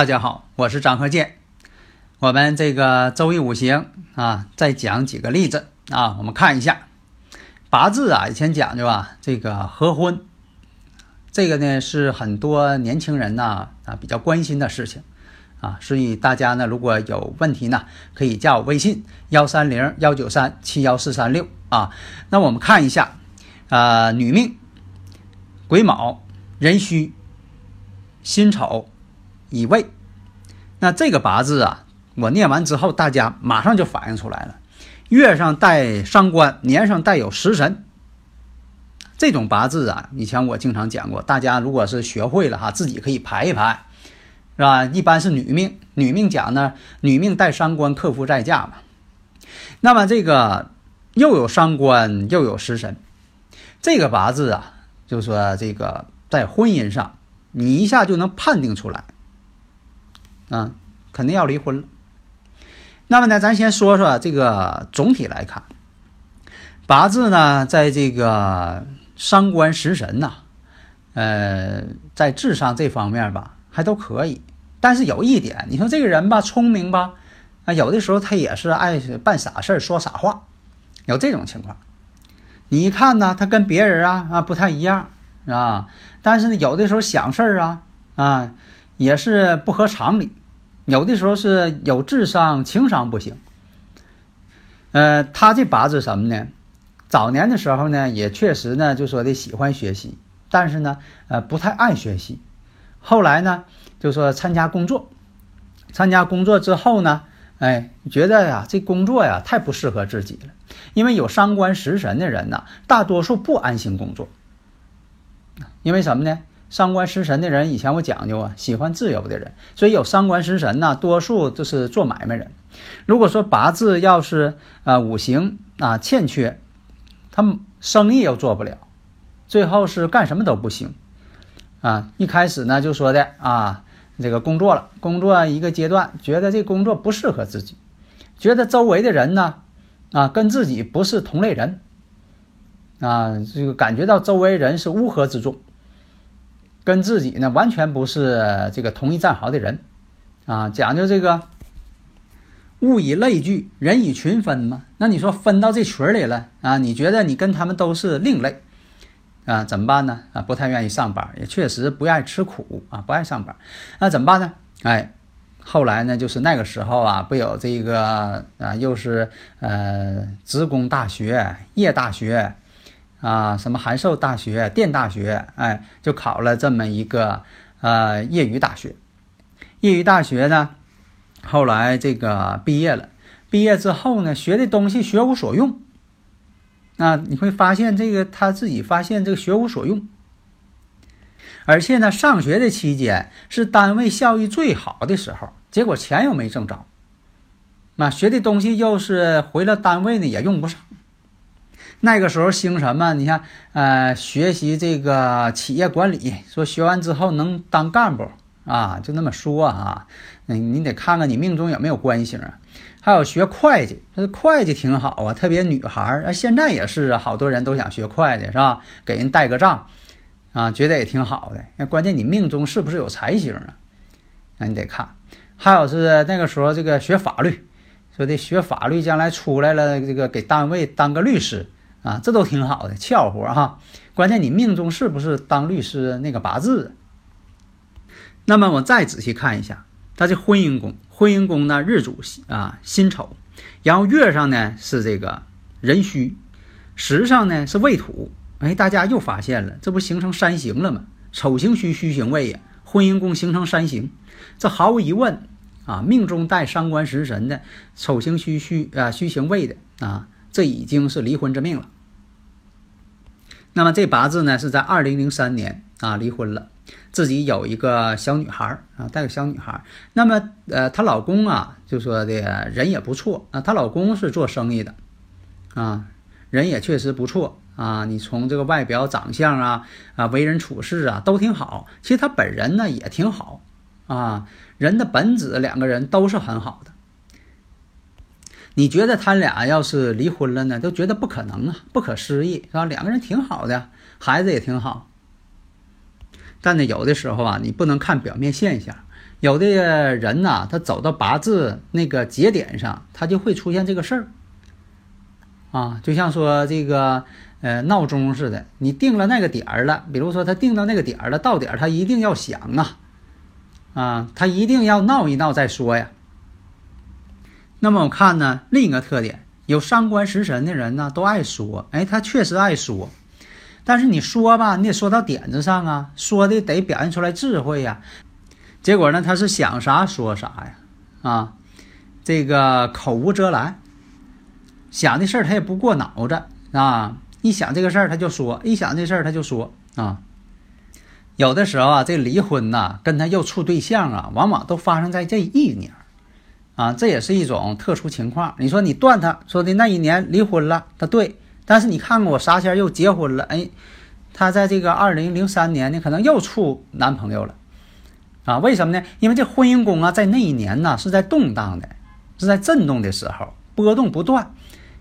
大家好，我是张和建。我们这个周易五行啊，再讲几个例子啊。我们看一下八字啊，以前讲究啊，这个合婚，这个呢是很多年轻人呢啊比较关心的事情啊。所以大家呢，如果有问题呢，可以加我微信幺三零幺九三七幺四三六啊。那我们看一下啊，女命癸卯、壬戌、辛丑。乙未，那这个八字啊，我念完之后，大家马上就反映出来了。月上带伤官，年上带有食神，这种八字啊，以前我经常讲过。大家如果是学会了哈，自己可以排一排，是吧？一般是女命，女命讲呢，女命带伤官，克夫在嫁嘛。那么这个又有伤官，又有食神，这个八字啊，就说这个在婚姻上，你一下就能判定出来。啊，肯定要离婚了。那么呢，咱先说说这个总体来看，八字呢，在这个伤官食神呐，呃，在智商这方面吧，还都可以。但是有一点，你说这个人吧，聪明吧，啊，有的时候他也是爱办傻事、说傻话，有这种情况。你一看呢，他跟别人啊啊不太一样，啊？但是呢，有的时候想事儿啊啊，也是不合常理。有的时候是有智商，情商不行。呃，他这八字什么呢？早年的时候呢，也确实呢，就说的喜欢学习，但是呢，呃，不太爱学习。后来呢，就说参加工作，参加工作之后呢，哎，觉得呀，这工作呀太不适合自己了。因为有伤官食神的人呢，大多数不安心工作。因为什么呢？伤官食神的人，以前我讲究啊，喜欢自由的人，所以有伤官食神呢，多数都是做买卖人。如果说八字要是啊五行啊欠缺，他们生意又做不了，最后是干什么都不行啊。一开始呢就说的啊，这个工作了，工作一个阶段，觉得这工作不适合自己，觉得周围的人呢啊跟自己不是同类人啊，这个感觉到周围人是乌合之众。跟自己呢完全不是这个同一战壕的人，啊，讲究这个物以类聚，人以群分嘛。那你说分到这群里了啊？你觉得你跟他们都是另类啊？怎么办呢？啊，不太愿意上班，也确实不爱吃苦啊，不爱上班。那怎么办呢？哎，后来呢，就是那个时候啊，不有这个啊，又是呃，职工大学、业大学。啊，什么函授大学、电大学，哎，就考了这么一个呃业余大学。业余大学呢，后来这个毕业了，毕业之后呢，学的东西学无所用。啊，你会发现这个他自己发现这个学无所用，而且呢，上学的期间是单位效益最好的时候，结果钱又没挣着。那学的东西又是回了单位呢也用不上。那个时候兴什么？你看，呃，学习这个企业管理，说学完之后能当干部啊，就那么说啊。你得看看你命中有没有官星啊。还有学会计，这会计挺好啊，特别女孩儿啊，现在也是啊，好多人都想学会计，是吧？给人带个账啊，觉得也挺好的。那关键你命中是不是有财星啊？那你得看。还有是那个时候这个学法律，说的学法律将来出来了，这个给单位当个律师。啊，这都挺好的，俏活哈。关键你命中是不是当律师那个八字？那么我再仔细看一下，他这婚姻宫，婚姻宫呢日主啊辛丑，然后月上呢是这个壬戌，时上呢是未土。哎，大家又发现了，这不形成三刑了吗？丑刑戌，戌刑未呀，婚姻宫形成三刑，这毫无疑问啊，命中带伤官食神的，丑行戌戌啊戌行未的啊，这已经是离婚之命了。那么这八字呢，是在二零零三年啊离婚了，自己有一个小女孩啊，带个小女孩。那么呃，她老公啊，就说的人也不错啊，她老公是做生意的啊，人也确实不错啊。你从这个外表长相啊啊，为人处事啊都挺好。其实他本人呢也挺好啊，人的本质两个人都是很好的。你觉得他俩要是离婚了呢？都觉得不可能啊，不可思议，是吧？两个人挺好的，孩子也挺好。但呢，有的时候啊，你不能看表面现象。有的人呐，他走到八字那个节点上，他就会出现这个事儿。啊，就像说这个呃闹钟似的，你定了那个点儿了，比如说他定到那个点儿了，到点儿他一定要响啊，啊，他一定要闹一闹再说呀。那么我看呢，另一个特点，有伤官食神的人呢，都爱说。哎，他确实爱说，但是你说吧，你得说到点子上啊，说的得表现出来智慧呀。结果呢，他是想啥说啥呀，啊，这个口无遮拦，想的事儿他也不过脑子啊，一想这个事儿他就说，一想这事儿他就说啊。有的时候啊，这离婚呐，跟他又处对象啊，往往都发生在这一年。啊，这也是一种特殊情况。你说你断他说的那一年离婚了，他对，但是你看看我啥前又结婚了，哎，他在这个二零零三年呢，可能又处男朋友了，啊，为什么呢？因为这婚姻宫啊，在那一年呢是在动荡的，是在震动的时候，波动不断，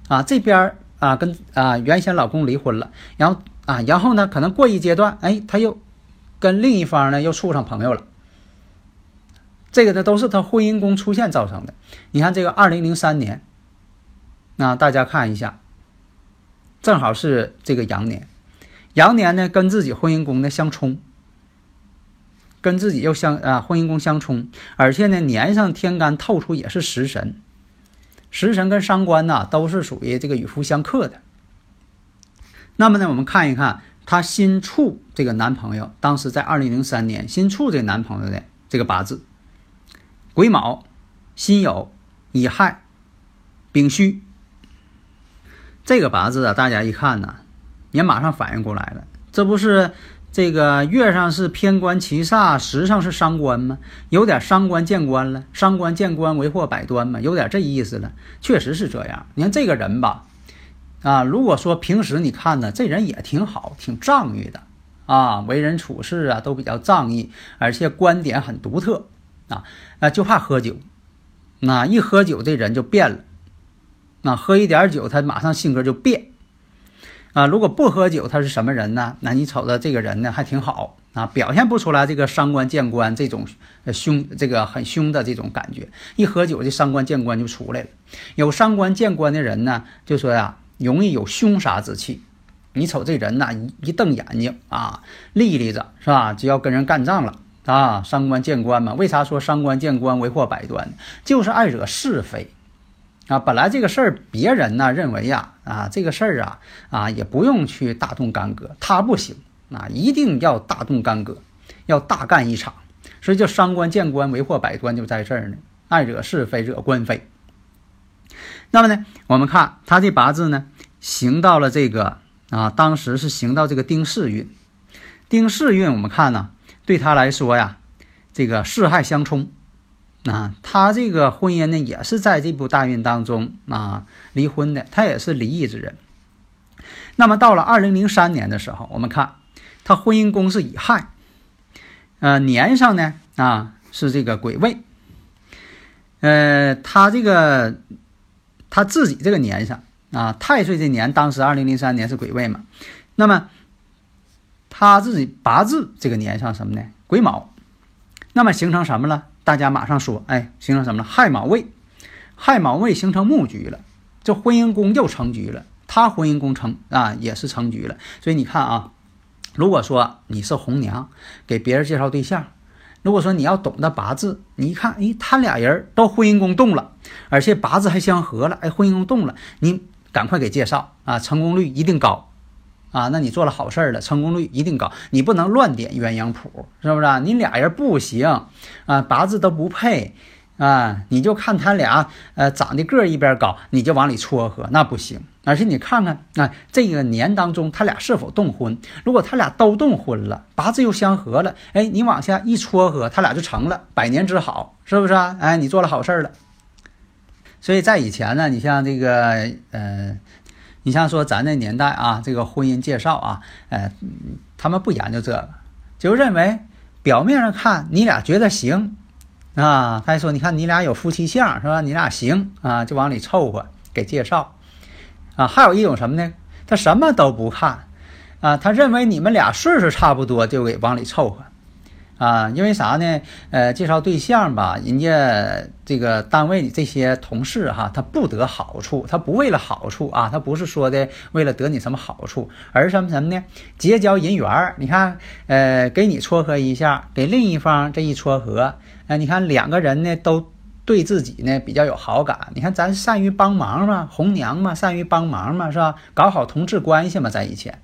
啊，这边啊跟啊原先老公离婚了，然后啊，然后呢可能过一阶段，哎，他又跟另一方呢又处上朋友了。这个呢都是他婚姻宫出现造成的。你看这个二零零三年，那大家看一下，正好是这个羊年，羊年呢跟自己婚姻宫呢相冲，跟自己又相啊婚姻宫相冲，而且呢年上天干透出也是食神，食神跟伤官呐都是属于这个与夫相克的。那么呢我们看一看她新处这个男朋友，当时在二零零三年新处这个男朋友的这个八字。癸卯、辛酉、乙亥、丙戌，这个八字啊，大家一看呢，也马上反应过来了，这不是这个月上是偏官七煞，时上是伤官吗？有点伤官见官了，伤官见官为祸百端嘛，有点这意思了。确实是这样。你看这个人吧，啊，如果说平时你看呢，这人也挺好，挺仗义的啊，为人处事啊都比较仗义，而且观点很独特。啊，那，就怕喝酒，那一喝酒这人就变了，那喝一点酒他马上性格就变，啊，如果不喝酒他是什么人呢？那你瞅着这个人呢还挺好啊，表现不出来这个伤官见官这种凶，这个很凶的这种感觉，一喝酒这伤官见官就出来了。有伤官见官的人呢，就说呀，容易有凶杀之气。你瞅这人呐，一一瞪眼睛啊，立立着是吧？就要跟人干仗了。啊，伤官见官嘛？为啥说伤官见官为祸百端？就是爱惹是非啊！本来这个事儿，别人呢认为呀，啊，这个事儿啊，啊，也不用去大动干戈，他不行啊，一定要大动干戈，要大干一场。所以叫伤官见官为祸百端，就在这儿呢，爱惹是非，惹官非。那么呢，我们看他这八字呢，行到了这个啊，当时是行到这个丁巳运，丁巳运，我们看呢。对他来说呀，这个四害相冲，啊，他这个婚姻呢也是在这部大运当中啊离婚的，他也是离异之人。那么到了二零零三年的时候，我们看他婚姻宫是乙亥，呃，年上呢啊是这个癸未，呃，他这个他自己这个年上啊太岁这年，当时二零零三年是癸未嘛，那么。他自己八字这个年上什么呢？癸卯，那么形成什么了？大家马上说，哎，形成什么了？亥卯未，亥卯未形成木局了，这婚姻宫又成局了。他婚姻宫成啊，也是成局了。所以你看啊，如果说你是红娘，给别人介绍对象，如果说你要懂得八字，你一看，哎，他俩人都婚姻宫动了，而且八字还相合了，哎，婚姻宫动了，你赶快给介绍啊，成功率一定高。啊，那你做了好事儿了，成功率一定高。你不能乱点鸳鸯谱，是不是？你俩人不行啊，八字都不配啊，你就看他俩，呃，长得个儿一边高，你就往里撮合，那不行。而且你看看，啊，这个年当中他俩是否动婚？如果他俩都动婚了，八字又相合了，哎，你往下一撮合，他俩就成了百年之好，是不是啊？哎，你做了好事儿了。所以在以前呢，你像这个，呃，你像说咱那年代啊，这个婚姻介绍啊，呃，他们不研究这个，就认为表面上看你俩觉得行。啊，他还说，你看你俩有夫妻相是吧？你俩行啊，就往里凑合给介绍。啊，还有一种什么呢？他什么都不看，啊，他认为你们俩岁数差不多，就给往里凑合。啊，因为啥呢？呃，介绍对象吧，人家这个单位里这些同事哈，他不得好处，他不为了好处啊，他不是说的为了得你什么好处，而什么什么呢？结交人缘儿。你看，呃，给你撮合一下，给另一方这一撮合，那，你看两个人呢都对自己呢比较有好感。你看咱善于帮忙嘛，红娘嘛，善于帮忙嘛，是吧？搞好同志关系嘛，在以前。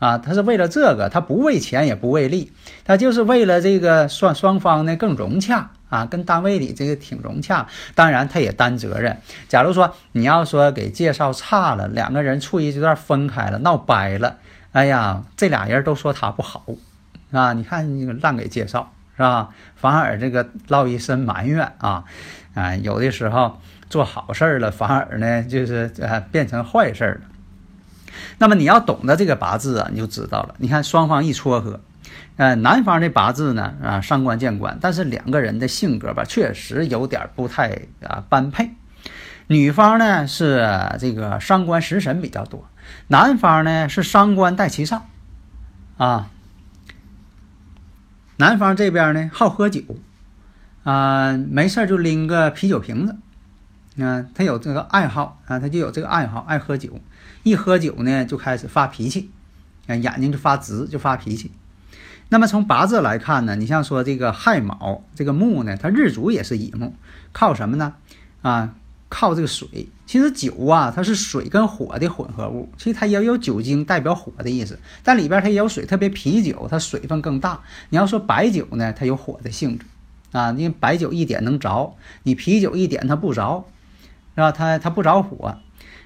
啊，他是为了这个，他不为钱也不为利，他就是为了这个双双方呢更融洽啊，跟单位里这个挺融洽。当然，他也担责任。假如说你要说给介绍差了，两个人处一阶段分开了，闹掰了，哎呀，这俩人都说他不好啊。你看你个烂给介绍是吧？反而这个落一身埋怨啊啊，有的时候做好事了，反而呢就是呃变成坏事了。那么你要懂得这个八字啊，你就知道了。你看双方一撮合，呃，男方的八字呢啊伤官见官，但是两个人的性格吧，确实有点不太啊般配。女方呢是这个伤官食神比较多，男方呢是伤官带其上啊。男方这边呢好喝酒啊，没事就拎个啤酒瓶子，啊，他有这个爱好啊，他就有这个爱好，爱喝酒。一喝酒呢，就开始发脾气，啊，眼睛就发直，就发脾气。那么从八字来看呢，你像说这个亥卯这个木呢，它日主也是乙木，靠什么呢？啊，靠这个水。其实酒啊，它是水跟火的混合物，其实它也有酒精代表火的意思，但里边它也有水，特别啤酒它水分更大。你要说白酒呢，它有火的性质，啊，因为白酒一点能着，你啤酒一点它不着，是吧？它它不着火。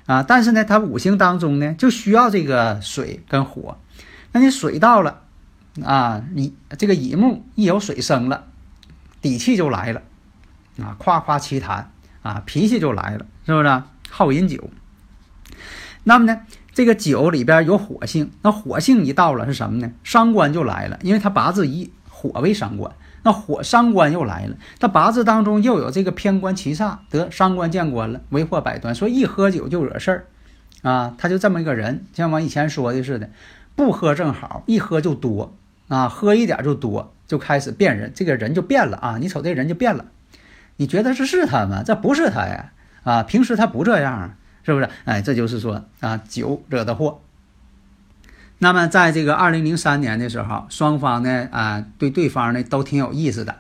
啊，但是呢，它五行当中呢就需要这个水跟火，那你水到了，啊，你这个乙木一有水生了，底气就来了，啊，夸夸其谈，啊，脾气就来了，是不是？好饮酒。那么呢，这个酒里边有火性，那火性一到了是什么呢？伤官就来了，因为他八字以火为伤官。那火伤官又来了，他八字当中又有这个偏官七煞，得伤官见官了，为祸百端。所以一喝酒就惹事儿，啊，他就这么一个人，像我以前说的似的，不喝正好，一喝就多，啊，喝一点就多，就开始变人，这个人就变了啊，你瞅这人就变了，你觉得这是他吗？这不是他呀，啊，平时他不这样，是不是？哎，这就是说啊，酒惹的祸。那么，在这个二零零三年的时候，双方呢啊对对方呢都挺有意思的，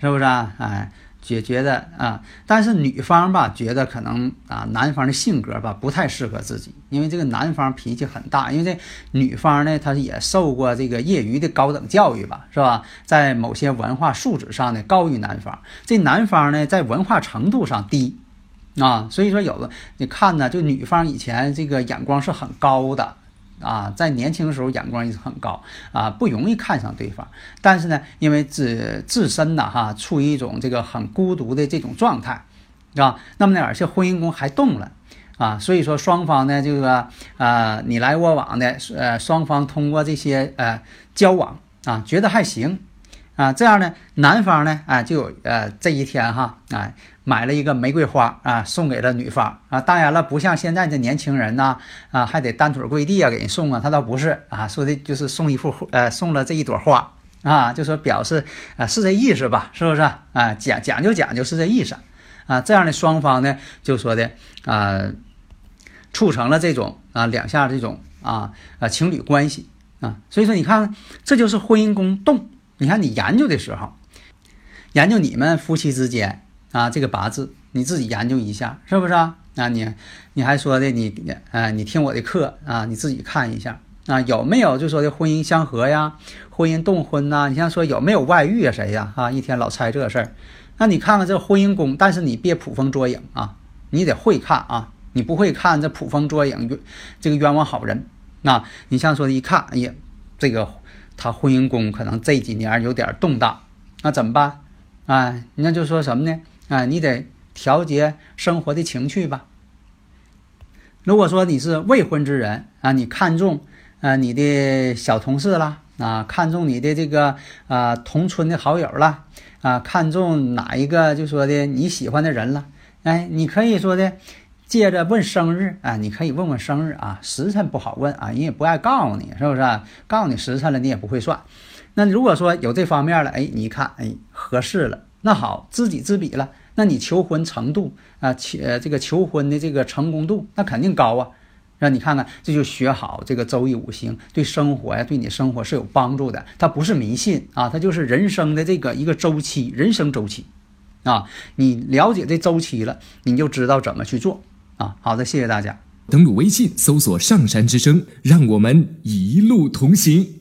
是不是啊？哎，觉觉得啊，但是女方吧觉得可能啊男方的性格吧不太适合自己，因为这个男方脾气很大，因为这女方呢她也受过这个业余的高等教育吧，是吧？在某些文化素质上呢高于男方，这男方呢在文化程度上低啊，所以说有的你看呢，就女方以前这个眼光是很高的。啊，在年轻的时候眼光也是很高啊，不容易看上对方。但是呢，因为自自身呢，哈，处于一种这个很孤独的这种状态，是吧？那么呢，而且婚姻宫还动了啊，所以说双方呢，这个啊，你来我往的，呃，双方通过这些呃交往啊，觉得还行啊，这样呢，男方呢，啊，就有呃这一天哈，哎。买了一个玫瑰花啊，送给了女方啊。当然了，不像现在的年轻人呐啊，还得单腿跪地啊给人送啊。他倒不是啊，说的就是送一幅呃，送了这一朵花啊，就说表示啊是这意思吧，是不是啊？讲讲究讲究是这意思啊。这样的双方呢，就说的啊，促成了这种啊两下这种啊啊情侣关系啊。所以说，你看这就是婚姻宫动。你看你研究的时候，研究你们夫妻之间。啊，这个八字你自己研究一下，是不是啊？啊，你你还说的你，呃，你听我的课啊，你自己看一下啊，有没有就说的婚姻相合呀，婚姻动婚呐？你像说有没有外遇啊？谁呀？啊，一天老猜这事儿，那你看看这婚姻宫，但是你别捕风捉影啊，你得会看啊，你不会看这捕风捉影，这个冤枉好人。那你像说一看，哎呀，这个他婚姻宫可能这几年有点动荡，那怎么办？啊，那就说什么呢？啊，你得调节生活的情趣吧。如果说你是未婚之人啊，你看中啊你的小同事啦，啊，看中你的这个啊同村的好友了，啊，看中哪一个就说的你喜欢的人了，哎，你可以说的借着问生日啊，你可以问问生日啊，时辰不好问啊，人也不爱告诉你，是不是？告诉你时辰了，你也不会算。那如果说有这方面了，哎，你一看，哎，合适了，那好，知己知彼了。那你求婚程度啊，求这个求婚的这个成功度，那肯定高啊。让你看看，这就学好这个周易五行，对生活呀，对你生活是有帮助的。它不是迷信啊，它就是人生的这个一个周期，人生周期啊。你了解这周期了，你就知道怎么去做啊。好的，谢谢大家。登录微信搜索“上山之声”，让我们一路同行。